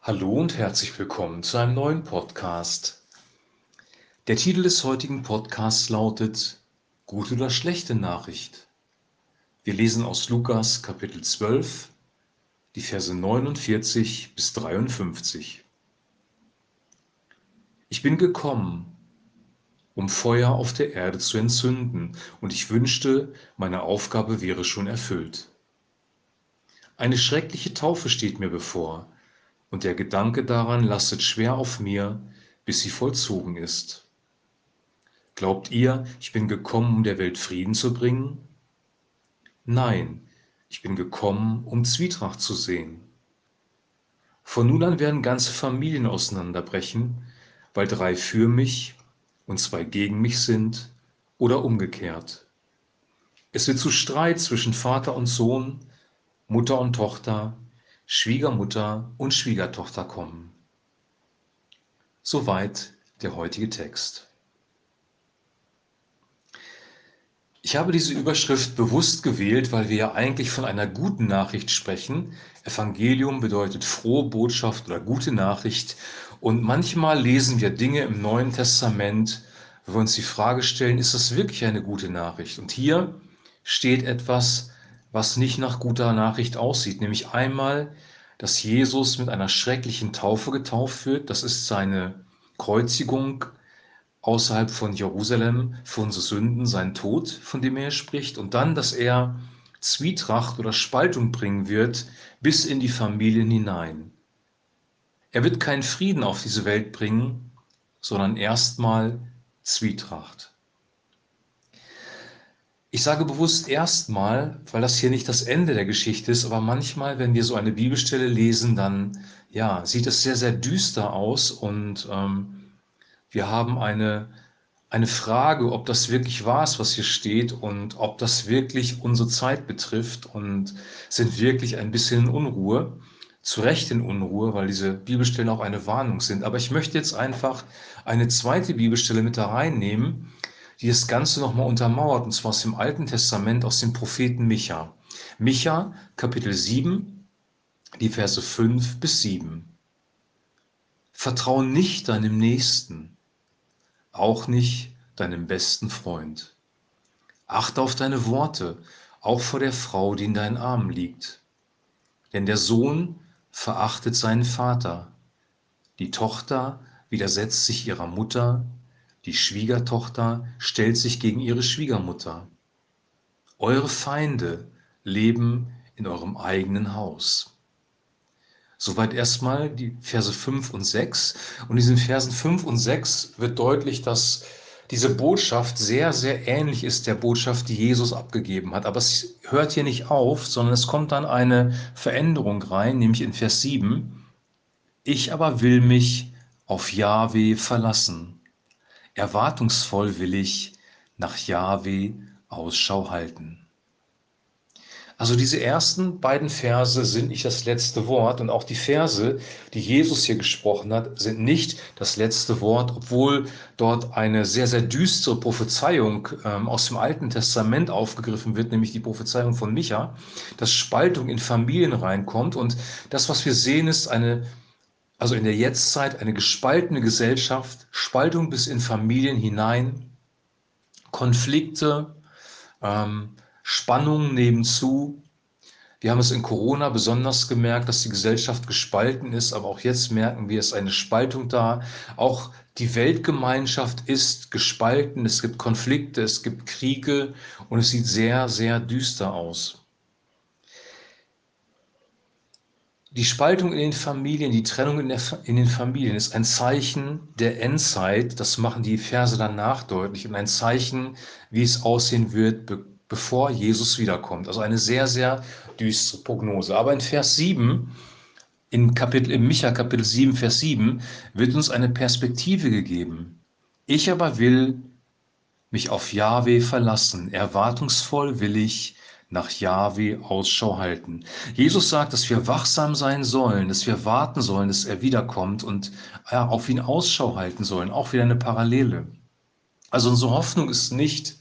Hallo und herzlich willkommen zu einem neuen Podcast. Der Titel des heutigen Podcasts lautet Gute oder schlechte Nachricht. Wir lesen aus Lukas Kapitel 12, die Verse 49 bis 53. Ich bin gekommen, um Feuer auf der Erde zu entzünden, und ich wünschte, meine Aufgabe wäre schon erfüllt. Eine schreckliche Taufe steht mir bevor, und der Gedanke daran lastet schwer auf mir, bis sie vollzogen ist. Glaubt ihr, ich bin gekommen, um der Welt Frieden zu bringen? Nein, ich bin gekommen, um Zwietracht zu sehen. Von nun an werden ganze Familien auseinanderbrechen, weil drei für mich und zwei gegen mich sind oder umgekehrt. Es wird zu Streit zwischen Vater und Sohn, Mutter und Tochter, Schwiegermutter und Schwiegertochter kommen. Soweit der heutige Text. Ich habe diese Überschrift bewusst gewählt, weil wir ja eigentlich von einer guten Nachricht sprechen. Evangelium bedeutet frohe Botschaft oder gute Nachricht. Und manchmal lesen wir Dinge im Neuen Testament, wo wir uns die Frage stellen, ist das wirklich eine gute Nachricht? Und hier steht etwas, was nicht nach guter Nachricht aussieht, nämlich einmal, dass Jesus mit einer schrecklichen Taufe getauft wird. Das ist seine Kreuzigung außerhalb von Jerusalem für unsere Sünden, sein Tod, von dem er spricht. Und dann, dass er Zwietracht oder Spaltung bringen wird bis in die Familien hinein. Er wird keinen Frieden auf diese Welt bringen, sondern erstmal Zwietracht. Ich sage bewusst erstmal, weil das hier nicht das Ende der Geschichte ist, aber manchmal, wenn wir so eine Bibelstelle lesen, dann ja, sieht es sehr, sehr düster aus und ähm, wir haben eine, eine Frage, ob das wirklich wahr ist, was hier steht und ob das wirklich unsere Zeit betrifft und sind wirklich ein bisschen in Unruhe, zu Recht in Unruhe, weil diese Bibelstellen auch eine Warnung sind. Aber ich möchte jetzt einfach eine zweite Bibelstelle mit da reinnehmen, die das Ganze nochmal untermauert, und zwar aus dem Alten Testament, aus dem Propheten Micha. Micha, Kapitel 7, die Verse 5 bis 7. Vertraue nicht deinem Nächsten, auch nicht deinem besten Freund. Achte auf deine Worte, auch vor der Frau, die in deinen Armen liegt. Denn der Sohn verachtet seinen Vater, die Tochter widersetzt sich ihrer Mutter, die Schwiegertochter stellt sich gegen ihre Schwiegermutter. Eure Feinde leben in eurem eigenen Haus. Soweit erstmal die Verse 5 und 6. Und in diesen Versen 5 und 6 wird deutlich, dass diese Botschaft sehr, sehr ähnlich ist der Botschaft, die Jesus abgegeben hat. Aber es hört hier nicht auf, sondern es kommt dann eine Veränderung rein, nämlich in Vers 7. Ich aber will mich auf Jahwe verlassen. Erwartungsvoll will ich nach Jahwe Ausschau halten. Also diese ersten beiden Verse sind nicht das letzte Wort und auch die Verse, die Jesus hier gesprochen hat, sind nicht das letzte Wort, obwohl dort eine sehr, sehr düstere Prophezeiung ähm, aus dem Alten Testament aufgegriffen wird, nämlich die Prophezeiung von Micha, dass Spaltung in Familien reinkommt und das, was wir sehen, ist eine also in der Jetztzeit eine gespaltene Gesellschaft, Spaltung bis in Familien hinein, Konflikte, ähm, Spannungen nebenzu. Wir haben es in Corona besonders gemerkt, dass die Gesellschaft gespalten ist, aber auch jetzt merken wir, es eine Spaltung da. Auch die Weltgemeinschaft ist gespalten, es gibt Konflikte, es gibt Kriege und es sieht sehr, sehr düster aus. Die Spaltung in den Familien, die Trennung in, der, in, den Familien ist ein Zeichen der Endzeit. Das machen die Verse danach deutlich und ein Zeichen, wie es aussehen wird, be bevor Jesus wiederkommt. Also eine sehr, sehr düstere Prognose. Aber in Vers 7, in Kapitel, im Micha Kapitel 7, Vers 7, wird uns eine Perspektive gegeben. Ich aber will mich auf Jahwe verlassen. Erwartungsvoll will ich nach Jahwe Ausschau halten. Jesus sagt, dass wir wachsam sein sollen, dass wir warten sollen, dass er wiederkommt und ja, auf ihn Ausschau halten sollen. Auch wieder eine Parallele. Also unsere Hoffnung ist nicht,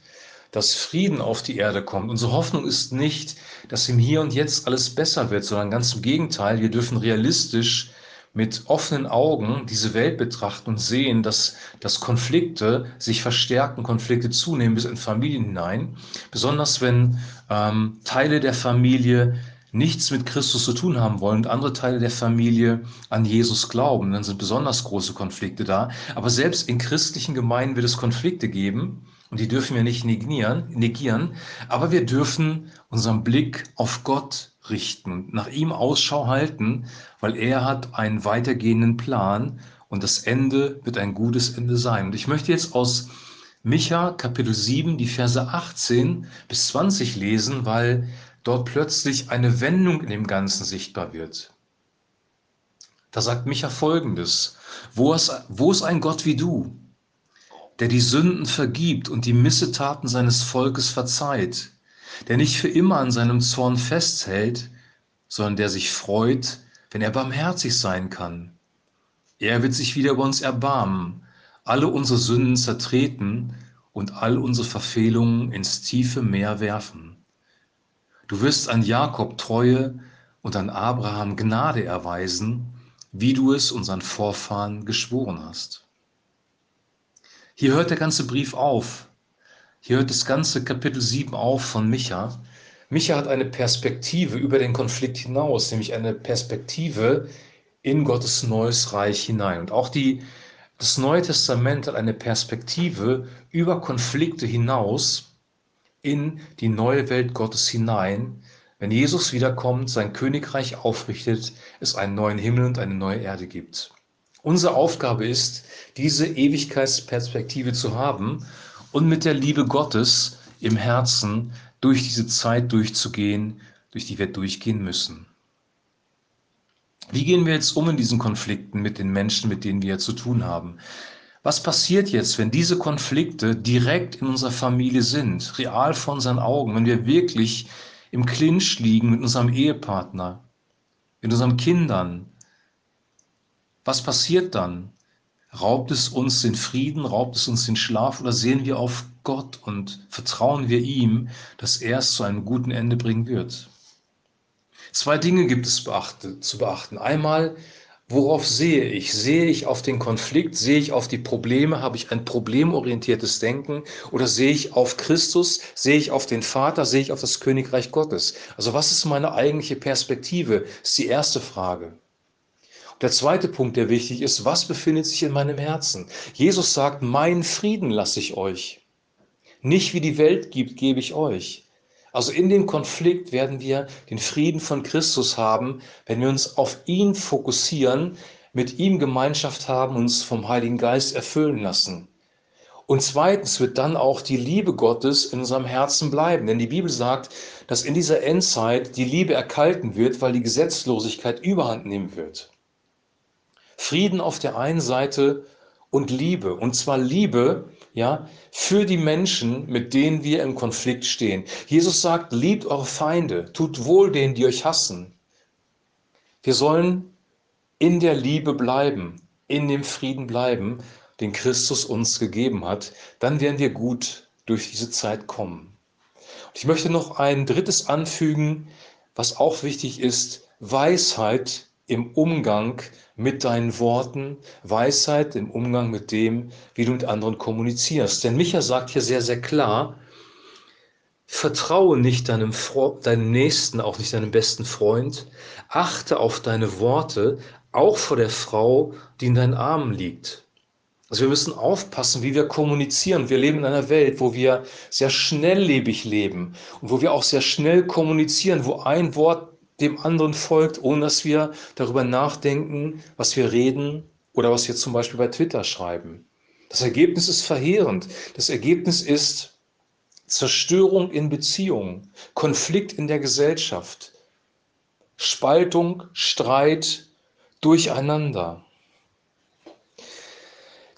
dass Frieden auf die Erde kommt. Unsere Hoffnung ist nicht, dass im Hier und Jetzt alles besser wird, sondern ganz im Gegenteil, wir dürfen realistisch mit offenen Augen diese Welt betrachten und sehen, dass, dass Konflikte sich verstärken, Konflikte zunehmen bis in Familien hinein, besonders wenn ähm, Teile der Familie nichts mit Christus zu tun haben wollen und andere Teile der Familie an Jesus glauben, dann sind besonders große Konflikte da. Aber selbst in christlichen Gemeinden wird es Konflikte geben und die dürfen wir nicht negieren, negieren aber wir dürfen unseren Blick auf Gott richten und nach ihm Ausschau halten, weil er hat einen weitergehenden Plan und das Ende wird ein gutes Ende sein. Und ich möchte jetzt aus Micha Kapitel 7 die Verse 18 bis 20 lesen, weil dort plötzlich eine Wendung in dem Ganzen sichtbar wird. Da sagt Micha folgendes, wo ist, wo ist ein Gott wie du, der die Sünden vergibt und die Missetaten seines Volkes verzeiht, der nicht für immer an seinem Zorn festhält, sondern der sich freut, wenn er barmherzig sein kann. Er wird sich wieder über uns erbarmen, alle unsere Sünden zertreten und all unsere Verfehlungen ins tiefe Meer werfen. Du wirst an Jakob Treue und an Abraham Gnade erweisen, wie du es unseren Vorfahren geschworen hast. Hier hört der ganze Brief auf. Hier hört das ganze Kapitel 7 auf von Micha. Micha hat eine Perspektive über den Konflikt hinaus, nämlich eine Perspektive in Gottes neues Reich hinein. Und auch die, das Neue Testament hat eine Perspektive über Konflikte hinaus, in die neue Welt Gottes hinein, wenn Jesus wiederkommt, sein Königreich aufrichtet, es einen neuen Himmel und eine neue Erde gibt. Unsere Aufgabe ist, diese Ewigkeitsperspektive zu haben und mit der Liebe Gottes im Herzen durch diese Zeit durchzugehen, durch die wir durchgehen müssen. Wie gehen wir jetzt um in diesen Konflikten mit den Menschen, mit denen wir zu tun haben? Was passiert jetzt, wenn diese Konflikte direkt in unserer Familie sind, real vor unseren Augen, wenn wir wirklich im Clinch liegen mit unserem Ehepartner, mit unseren Kindern? Was passiert dann? Raubt es uns den Frieden, raubt es uns den Schlaf oder sehen wir auf Gott und vertrauen wir ihm, dass er es zu einem guten Ende bringen wird? Zwei Dinge gibt es beachte, zu beachten. Einmal Worauf sehe ich? Sehe ich auf den Konflikt? Sehe ich auf die Probleme? Habe ich ein problemorientiertes Denken? Oder sehe ich auf Christus? Sehe ich auf den Vater? Sehe ich auf das Königreich Gottes? Also was ist meine eigentliche Perspektive? Ist die erste Frage. Der zweite Punkt, der wichtig ist, was befindet sich in meinem Herzen? Jesus sagt, mein Frieden lasse ich euch. Nicht wie die Welt gibt, gebe ich euch. Also in dem Konflikt werden wir den Frieden von Christus haben, wenn wir uns auf ihn fokussieren, mit ihm Gemeinschaft haben, uns vom Heiligen Geist erfüllen lassen. Und zweitens wird dann auch die Liebe Gottes in unserem Herzen bleiben. Denn die Bibel sagt, dass in dieser Endzeit die Liebe erkalten wird, weil die Gesetzlosigkeit überhand nehmen wird. Frieden auf der einen Seite und Liebe. Und zwar Liebe, ja, für die Menschen, mit denen wir im Konflikt stehen. Jesus sagt, liebt eure Feinde, tut wohl denen, die euch hassen. Wir sollen in der Liebe bleiben, in dem Frieden bleiben, den Christus uns gegeben hat. Dann werden wir gut durch diese Zeit kommen. Und ich möchte noch ein drittes anfügen, was auch wichtig ist. Weisheit im Umgang mit deinen Worten, Weisheit im Umgang mit dem, wie du mit anderen kommunizierst. Denn Micha sagt hier sehr, sehr klar, vertraue nicht deinem, deinem Nächsten, auch nicht deinem besten Freund, achte auf deine Worte, auch vor der Frau, die in deinen Armen liegt. Also wir müssen aufpassen, wie wir kommunizieren. Wir leben in einer Welt, wo wir sehr schnelllebig leben und wo wir auch sehr schnell kommunizieren, wo ein Wort dem anderen folgt, ohne dass wir darüber nachdenken, was wir reden oder was wir zum Beispiel bei Twitter schreiben. Das Ergebnis ist verheerend. Das Ergebnis ist Zerstörung in Beziehungen, Konflikt in der Gesellschaft, Spaltung, Streit, Durcheinander.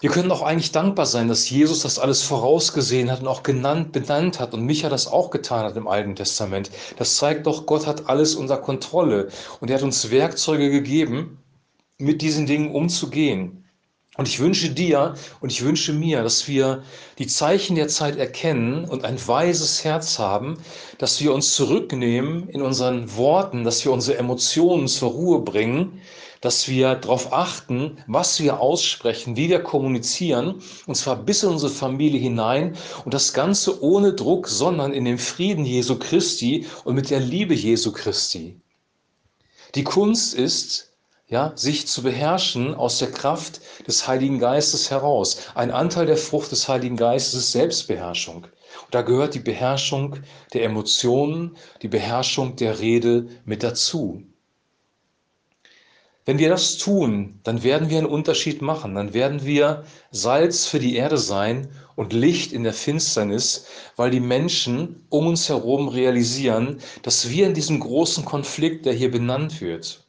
Wir können auch eigentlich dankbar sein, dass Jesus das alles vorausgesehen hat und auch genannt, benannt hat und Micha das auch getan hat im Alten Testament. Das zeigt doch, Gott hat alles unter Kontrolle und er hat uns Werkzeuge gegeben, mit diesen Dingen umzugehen. Und ich wünsche dir und ich wünsche mir, dass wir die Zeichen der Zeit erkennen und ein weises Herz haben, dass wir uns zurücknehmen in unseren Worten, dass wir unsere Emotionen zur Ruhe bringen, dass wir darauf achten, was wir aussprechen, wie wir kommunizieren, und zwar bis in unsere Familie hinein und das Ganze ohne Druck, sondern in dem Frieden Jesu Christi und mit der Liebe Jesu Christi. Die Kunst ist, ja, sich zu beherrschen aus der Kraft des Heiligen Geistes heraus. Ein Anteil der Frucht des Heiligen Geistes ist Selbstbeherrschung. Und da gehört die Beherrschung der Emotionen, die Beherrschung der Rede mit dazu. Wenn wir das tun, dann werden wir einen Unterschied machen. Dann werden wir Salz für die Erde sein und Licht in der Finsternis, weil die Menschen um uns herum realisieren, dass wir in diesem großen Konflikt, der hier benannt wird,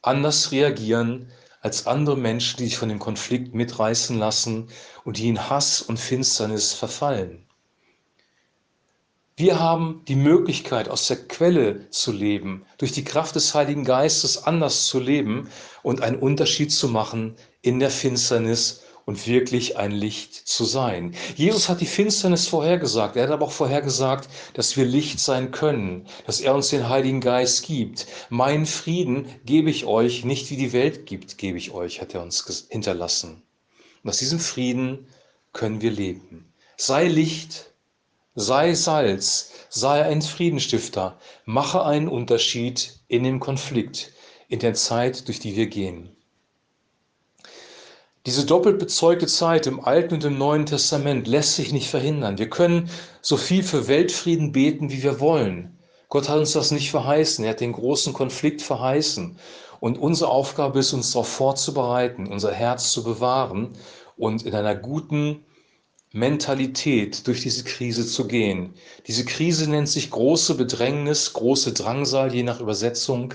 anders reagieren als andere Menschen, die sich von dem Konflikt mitreißen lassen und die in Hass und Finsternis verfallen. Wir haben die Möglichkeit, aus der Quelle zu leben, durch die Kraft des Heiligen Geistes anders zu leben und einen Unterschied zu machen in der Finsternis und wirklich ein Licht zu sein. Jesus hat die Finsternis vorhergesagt. Er hat aber auch vorhergesagt, dass wir Licht sein können, dass er uns den Heiligen Geist gibt. Mein Frieden gebe ich euch, nicht wie die Welt gibt, gebe ich euch, hat er uns hinterlassen. Und aus diesem Frieden können wir leben. Sei Licht, sei Salz, sei ein Friedenstifter, mache einen Unterschied in dem Konflikt, in der Zeit, durch die wir gehen. Diese doppelt bezeugte Zeit im Alten und im Neuen Testament lässt sich nicht verhindern. Wir können so viel für Weltfrieden beten, wie wir wollen. Gott hat uns das nicht verheißen. Er hat den großen Konflikt verheißen. Und unsere Aufgabe ist, uns darauf vorzubereiten, unser Herz zu bewahren und in einer guten Mentalität durch diese Krise zu gehen. Diese Krise nennt sich große Bedrängnis, große Drangsal, je nach Übersetzung,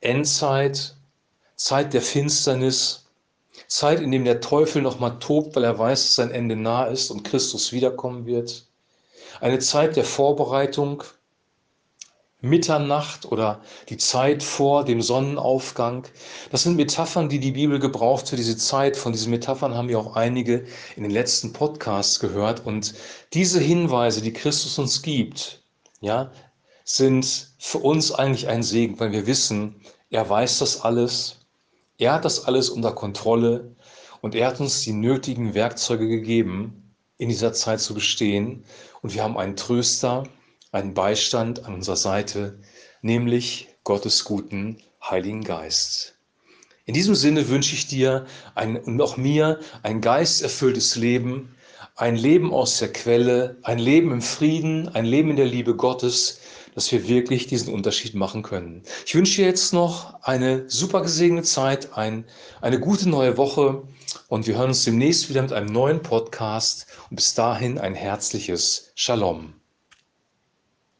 Endzeit, Zeit der Finsternis, Zeit, in dem der Teufel nochmal tobt, weil er weiß, dass sein Ende nah ist und Christus wiederkommen wird. Eine Zeit der Vorbereitung, Mitternacht oder die Zeit vor dem Sonnenaufgang. Das sind Metaphern, die die Bibel gebraucht für diese Zeit. Von diesen Metaphern haben wir auch einige in den letzten Podcasts gehört. Und diese Hinweise, die Christus uns gibt, ja, sind für uns eigentlich ein Segen, weil wir wissen, er weiß das alles. Er hat das alles unter Kontrolle und er hat uns die nötigen Werkzeuge gegeben, in dieser Zeit zu bestehen. Und wir haben einen Tröster, einen Beistand an unserer Seite, nämlich Gottes guten Heiligen Geist. In diesem Sinne wünsche ich dir ein, und auch mir ein geisterfülltes Leben, ein Leben aus der Quelle, ein Leben im Frieden, ein Leben in der Liebe Gottes, dass wir wirklich diesen Unterschied machen können. Ich wünsche dir jetzt noch eine super gesegnete Zeit, ein, eine gute neue Woche und wir hören uns demnächst wieder mit einem neuen Podcast und bis dahin ein herzliches Shalom.